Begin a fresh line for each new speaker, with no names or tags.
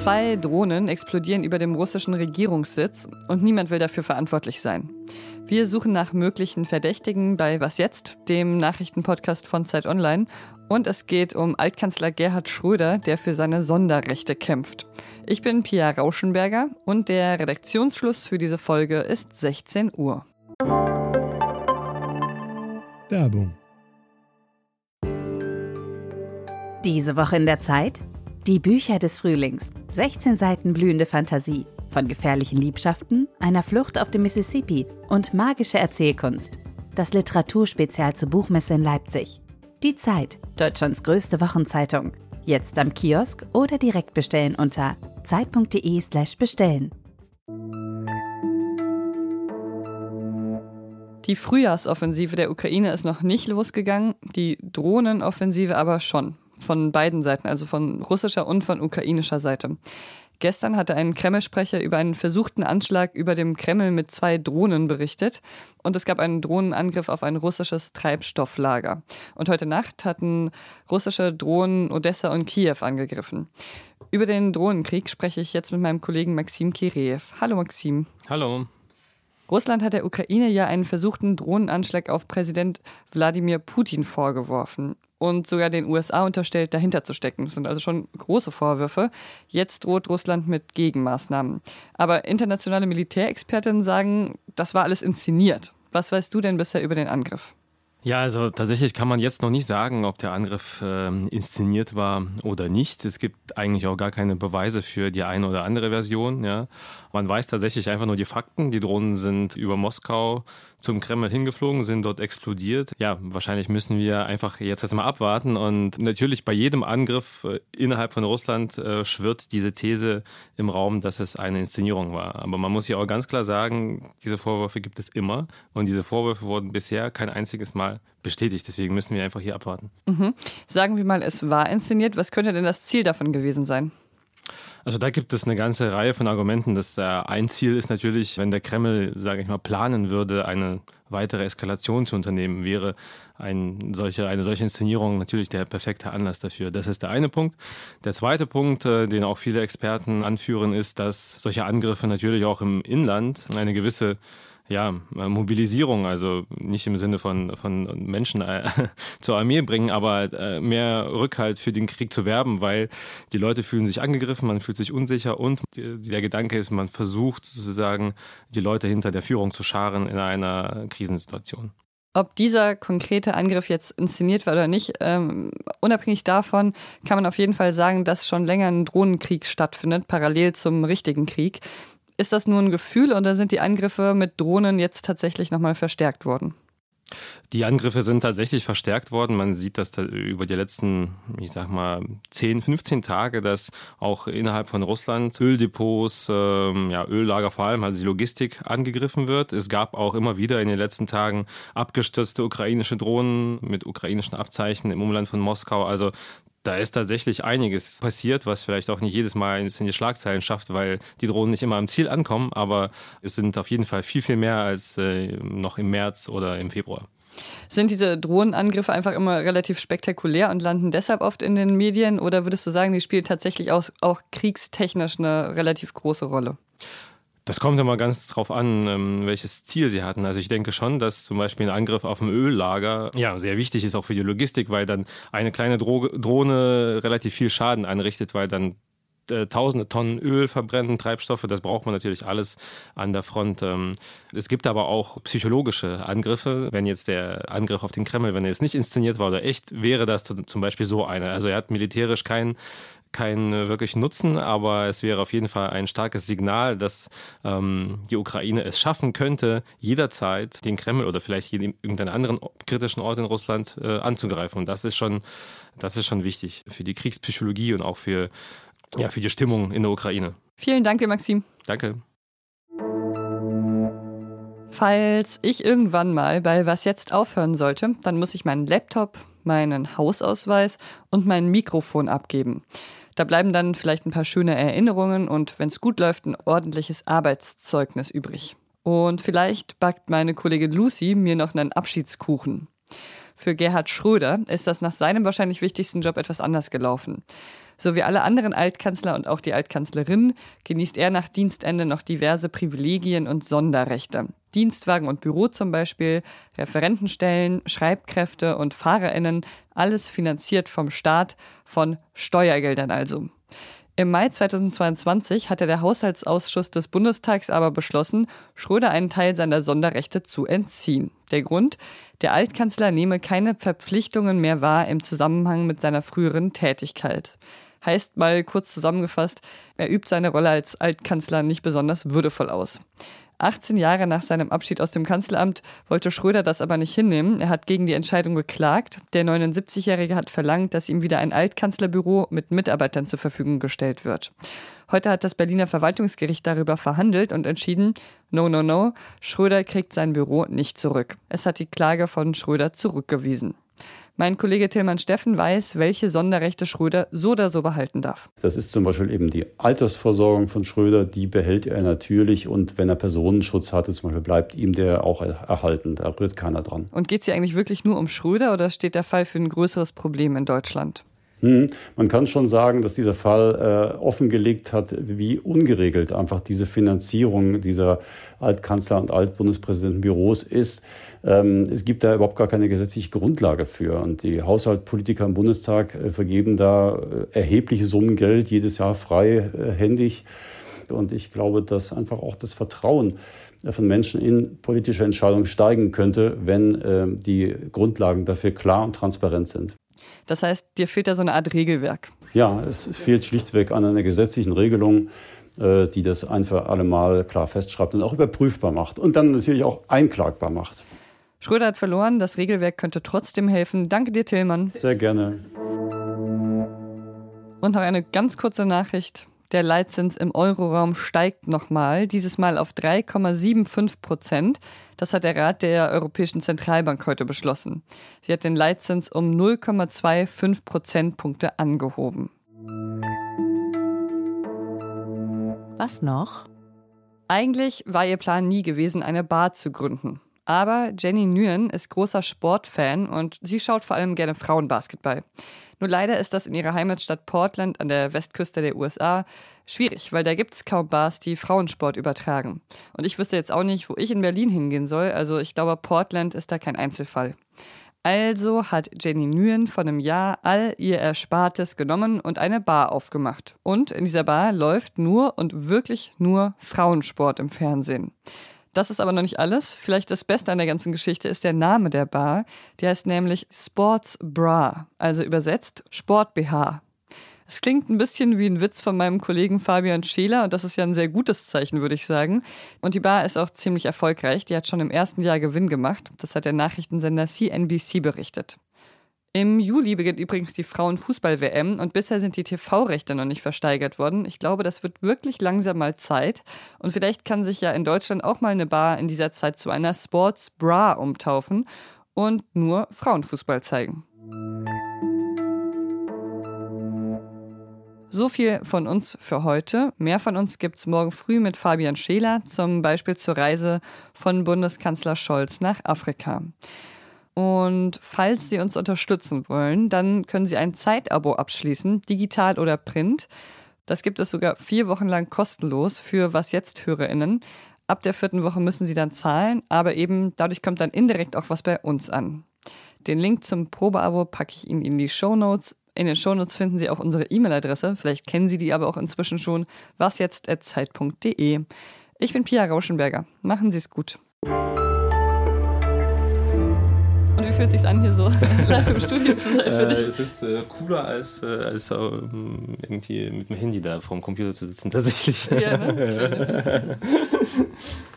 Zwei Drohnen explodieren über dem russischen Regierungssitz und niemand will dafür verantwortlich sein. Wir suchen nach möglichen Verdächtigen bei Was jetzt, dem Nachrichtenpodcast von Zeit Online. Und es geht um Altkanzler Gerhard Schröder, der für seine Sonderrechte kämpft. Ich bin Pia Rauschenberger und der Redaktionsschluss für diese Folge ist 16 Uhr.
Werbung.
Diese Woche in der Zeit? Die Bücher des Frühlings. 16 Seiten blühende Fantasie. Von gefährlichen Liebschaften, einer Flucht auf dem Mississippi und magische Erzählkunst. Das Literaturspezial zur Buchmesse in Leipzig. Die Zeit, Deutschlands größte Wochenzeitung. Jetzt am Kiosk oder direkt bestellen unter zeit.de/slash bestellen.
Die Frühjahrsoffensive der Ukraine ist noch nicht losgegangen, die Drohnenoffensive aber schon von beiden Seiten, also von russischer und von ukrainischer Seite. Gestern hatte ein Kreml-Sprecher über einen versuchten Anschlag über dem Kreml mit zwei Drohnen berichtet und es gab einen Drohnenangriff auf ein russisches Treibstofflager. Und heute Nacht hatten russische Drohnen Odessa und Kiew angegriffen. Über den Drohnenkrieg spreche ich jetzt mit meinem Kollegen Maxim Kireev. Hallo Maxim.
Hallo.
Russland hat der Ukraine ja einen versuchten Drohnenanschlag auf Präsident Wladimir Putin vorgeworfen und sogar den USA unterstellt, dahinter zu stecken. Das sind also schon große Vorwürfe. Jetzt droht Russland mit Gegenmaßnahmen. Aber internationale Militärexpertinnen sagen, das war alles inszeniert. Was weißt du denn bisher über den Angriff?
Ja, also tatsächlich kann man jetzt noch nicht sagen, ob der Angriff äh, inszeniert war oder nicht. Es gibt eigentlich auch gar keine Beweise für die eine oder andere Version. Ja. Man weiß tatsächlich einfach nur die Fakten. Die Drohnen sind über Moskau zum Kreml hingeflogen, sind dort explodiert. Ja, wahrscheinlich müssen wir einfach jetzt erstmal abwarten. Und natürlich bei jedem Angriff äh, innerhalb von Russland äh, schwirrt diese These im Raum, dass es eine Inszenierung war. Aber man muss ja auch ganz klar sagen, diese Vorwürfe gibt es immer. Und diese Vorwürfe wurden bisher kein einziges Mal bestätigt. Deswegen müssen wir einfach hier abwarten.
Mhm. Sagen wir mal, es war inszeniert. Was könnte denn das Ziel davon gewesen sein?
Also da gibt es eine ganze Reihe von Argumenten. Das äh, ein Ziel ist natürlich, wenn der Kreml, sage ich mal, planen würde, eine weitere Eskalation zu unternehmen, wäre ein solche, eine solche Inszenierung natürlich der perfekte Anlass dafür. Das ist der eine Punkt. Der zweite Punkt, äh, den auch viele Experten anführen, ist, dass solche Angriffe natürlich auch im Inland eine gewisse ja, Mobilisierung, also nicht im Sinne von, von Menschen äh, zur Armee bringen, aber äh, mehr Rückhalt für den Krieg zu werben, weil die Leute fühlen sich angegriffen, man fühlt sich unsicher und der Gedanke ist, man versucht sozusagen die Leute hinter der Führung zu scharen in einer Krisensituation.
Ob dieser konkrete Angriff jetzt inszeniert war oder nicht, ähm, unabhängig davon kann man auf jeden Fall sagen, dass schon länger ein Drohnenkrieg stattfindet, parallel zum richtigen Krieg. Ist das nur ein Gefühl oder sind die Angriffe mit Drohnen jetzt tatsächlich nochmal verstärkt worden?
Die Angriffe sind tatsächlich verstärkt worden. Man sieht das da über die letzten, ich sag mal, 10, 15 Tage, dass auch innerhalb von Russland Öldepots, ähm, ja, Öllager vor allem, also die Logistik angegriffen wird. Es gab auch immer wieder in den letzten Tagen abgestürzte ukrainische Drohnen mit ukrainischen Abzeichen im Umland von Moskau. Also da ist tatsächlich einiges passiert, was vielleicht auch nicht jedes Mal in die Schlagzeilen schafft, weil die Drohnen nicht immer am Ziel ankommen, aber es sind auf jeden Fall viel, viel mehr als äh, noch im März oder im Februar.
Sind diese Drohnenangriffe einfach immer relativ spektakulär und landen deshalb oft in den Medien oder würdest du sagen, die spielen tatsächlich auch, auch kriegstechnisch eine relativ große Rolle?
Das kommt immer ganz drauf an, ähm, welches Ziel sie hatten. Also ich denke schon, dass zum Beispiel ein Angriff auf ein Öllager ja sehr wichtig ist auch für die Logistik, weil dann eine kleine Drohne relativ viel Schaden anrichtet, weil dann äh, tausende Tonnen Öl verbrennen, Treibstoffe, das braucht man natürlich alles an der Front. Ähm, es gibt aber auch psychologische Angriffe. Wenn jetzt der Angriff auf den Kreml, wenn er jetzt nicht inszeniert war oder echt, wäre das zum Beispiel so einer. Also er hat militärisch keinen keinen äh, wirklichen Nutzen, aber es wäre auf jeden Fall ein starkes Signal, dass ähm, die Ukraine es schaffen könnte, jederzeit den Kreml oder vielleicht irgendeinen anderen kritischen Ort in Russland äh, anzugreifen. Und das ist schon, das ist schon wichtig für die Kriegspsychologie und auch für, ja, für die Stimmung in der Ukraine.
Vielen Dank, Maxim.
Danke.
Falls ich irgendwann mal bei Was jetzt aufhören sollte, dann muss ich meinen Laptop, meinen Hausausweis und mein Mikrofon abgeben. Da bleiben dann vielleicht ein paar schöne Erinnerungen und wenn es gut läuft, ein ordentliches Arbeitszeugnis übrig. Und vielleicht backt meine Kollegin Lucy mir noch einen Abschiedskuchen. Für Gerhard Schröder ist das nach seinem wahrscheinlich wichtigsten Job etwas anders gelaufen. So wie alle anderen Altkanzler und auch die Altkanzlerin genießt er nach Dienstende noch diverse Privilegien und Sonderrechte. Dienstwagen und Büro zum Beispiel, Referentenstellen, Schreibkräfte und FahrerInnen, alles finanziert vom Staat, von Steuergeldern also. Im Mai 2022 hatte der Haushaltsausschuss des Bundestags aber beschlossen, Schröder einen Teil seiner Sonderrechte zu entziehen. Der Grund? Der Altkanzler nehme keine Verpflichtungen mehr wahr im Zusammenhang mit seiner früheren Tätigkeit. Heißt mal kurz zusammengefasst, er übt seine Rolle als Altkanzler nicht besonders würdevoll aus. 18 Jahre nach seinem Abschied aus dem Kanzleramt wollte Schröder das aber nicht hinnehmen. Er hat gegen die Entscheidung geklagt. Der 79-Jährige hat verlangt, dass ihm wieder ein Altkanzlerbüro mit Mitarbeitern zur Verfügung gestellt wird. Heute hat das Berliner Verwaltungsgericht darüber verhandelt und entschieden, no, no, no, Schröder kriegt sein Büro nicht zurück. Es hat die Klage von Schröder zurückgewiesen. Mein Kollege Tillmann Steffen weiß, welche Sonderrechte Schröder so oder so behalten darf.
Das ist zum Beispiel eben die Altersversorgung von Schröder, die behält er natürlich und wenn er Personenschutz hatte, zum Beispiel, bleibt ihm der auch erhalten. Da rührt keiner dran.
Und geht es hier eigentlich wirklich nur um Schröder oder steht der Fall für ein größeres Problem in Deutschland?
Hm, man kann schon sagen, dass dieser Fall äh, offengelegt hat, wie ungeregelt einfach diese Finanzierung dieser Altkanzler- und Altbundespräsidentenbüros ist. Ähm, es gibt da überhaupt gar keine gesetzliche Grundlage für. Und die Haushaltspolitiker im Bundestag äh, vergeben da äh, erhebliche Summen Geld jedes Jahr freihändig. Und ich glaube, dass einfach auch das Vertrauen äh, von Menschen in politische Entscheidungen steigen könnte, wenn äh, die Grundlagen dafür klar und transparent sind.
Das heißt, dir fehlt da so eine Art Regelwerk.
Ja, es fehlt schlichtweg an einer gesetzlichen Regelung, äh, die das ein für alle Mal klar festschreibt und auch überprüfbar macht und dann natürlich auch einklagbar macht.
Schröder hat verloren, das Regelwerk könnte trotzdem helfen. Danke dir, Tillmann.
Sehr gerne.
Und noch eine ganz kurze Nachricht. Der Leitzins im Euroraum steigt nochmal, dieses Mal auf 3,75 Prozent. Das hat der Rat der Europäischen Zentralbank heute beschlossen. Sie hat den Leitzins um 0,25 Prozentpunkte angehoben.
Was noch?
Eigentlich war ihr Plan nie gewesen, eine Bar zu gründen. Aber Jenny Nguyen ist großer Sportfan und sie schaut vor allem gerne Frauenbasketball. Nur leider ist das in ihrer Heimatstadt Portland an der Westküste der USA schwierig, weil da gibt es kaum Bars, die Frauensport übertragen. Und ich wüsste jetzt auch nicht, wo ich in Berlin hingehen soll. Also ich glaube, Portland ist da kein Einzelfall. Also hat Jenny Nguyen vor einem Jahr all ihr Erspartes genommen und eine Bar aufgemacht. Und in dieser Bar läuft nur und wirklich nur Frauensport im Fernsehen. Das ist aber noch nicht alles. Vielleicht das Beste an der ganzen Geschichte ist der Name der Bar. Die heißt nämlich Sports Bra, also übersetzt Sport BH. Es klingt ein bisschen wie ein Witz von meinem Kollegen Fabian Scheler und das ist ja ein sehr gutes Zeichen, würde ich sagen. Und die Bar ist auch ziemlich erfolgreich. Die hat schon im ersten Jahr Gewinn gemacht. Das hat der Nachrichtensender CNBC berichtet. Im Juli beginnt übrigens die Frauenfußball-WM und bisher sind die TV-Rechte noch nicht versteigert worden. Ich glaube, das wird wirklich langsam mal Zeit. Und vielleicht kann sich ja in Deutschland auch mal eine Bar in dieser Zeit zu einer Sports Bra umtaufen und nur Frauenfußball zeigen. So viel von uns für heute. Mehr von uns gibt es morgen früh mit Fabian Scheler, zum Beispiel zur Reise von Bundeskanzler Scholz nach Afrika. Und falls Sie uns unterstützen wollen, dann können Sie ein Zeitabo abschließen, digital oder print. Das gibt es sogar vier Wochen lang kostenlos für Was jetzt HörerInnen. Ab der vierten Woche müssen Sie dann zahlen, aber eben dadurch kommt dann indirekt auch was bei uns an. Den Link zum Probeabo packe ich Ihnen in die Show Notes. In den Shownotes finden Sie auch unsere E-Mail-Adresse. Vielleicht kennen Sie die aber auch inzwischen schon. wasjetzt.zeit.de. Ich bin Pia Rauschenberger. Machen Sie es gut. Und wie fühlt es sich an, hier so live im Studio zu sein für
dich? Äh, es ist äh, cooler, als, äh, als ähm, irgendwie mit dem Handy da vorm Computer zu sitzen, tatsächlich. Ja, ne?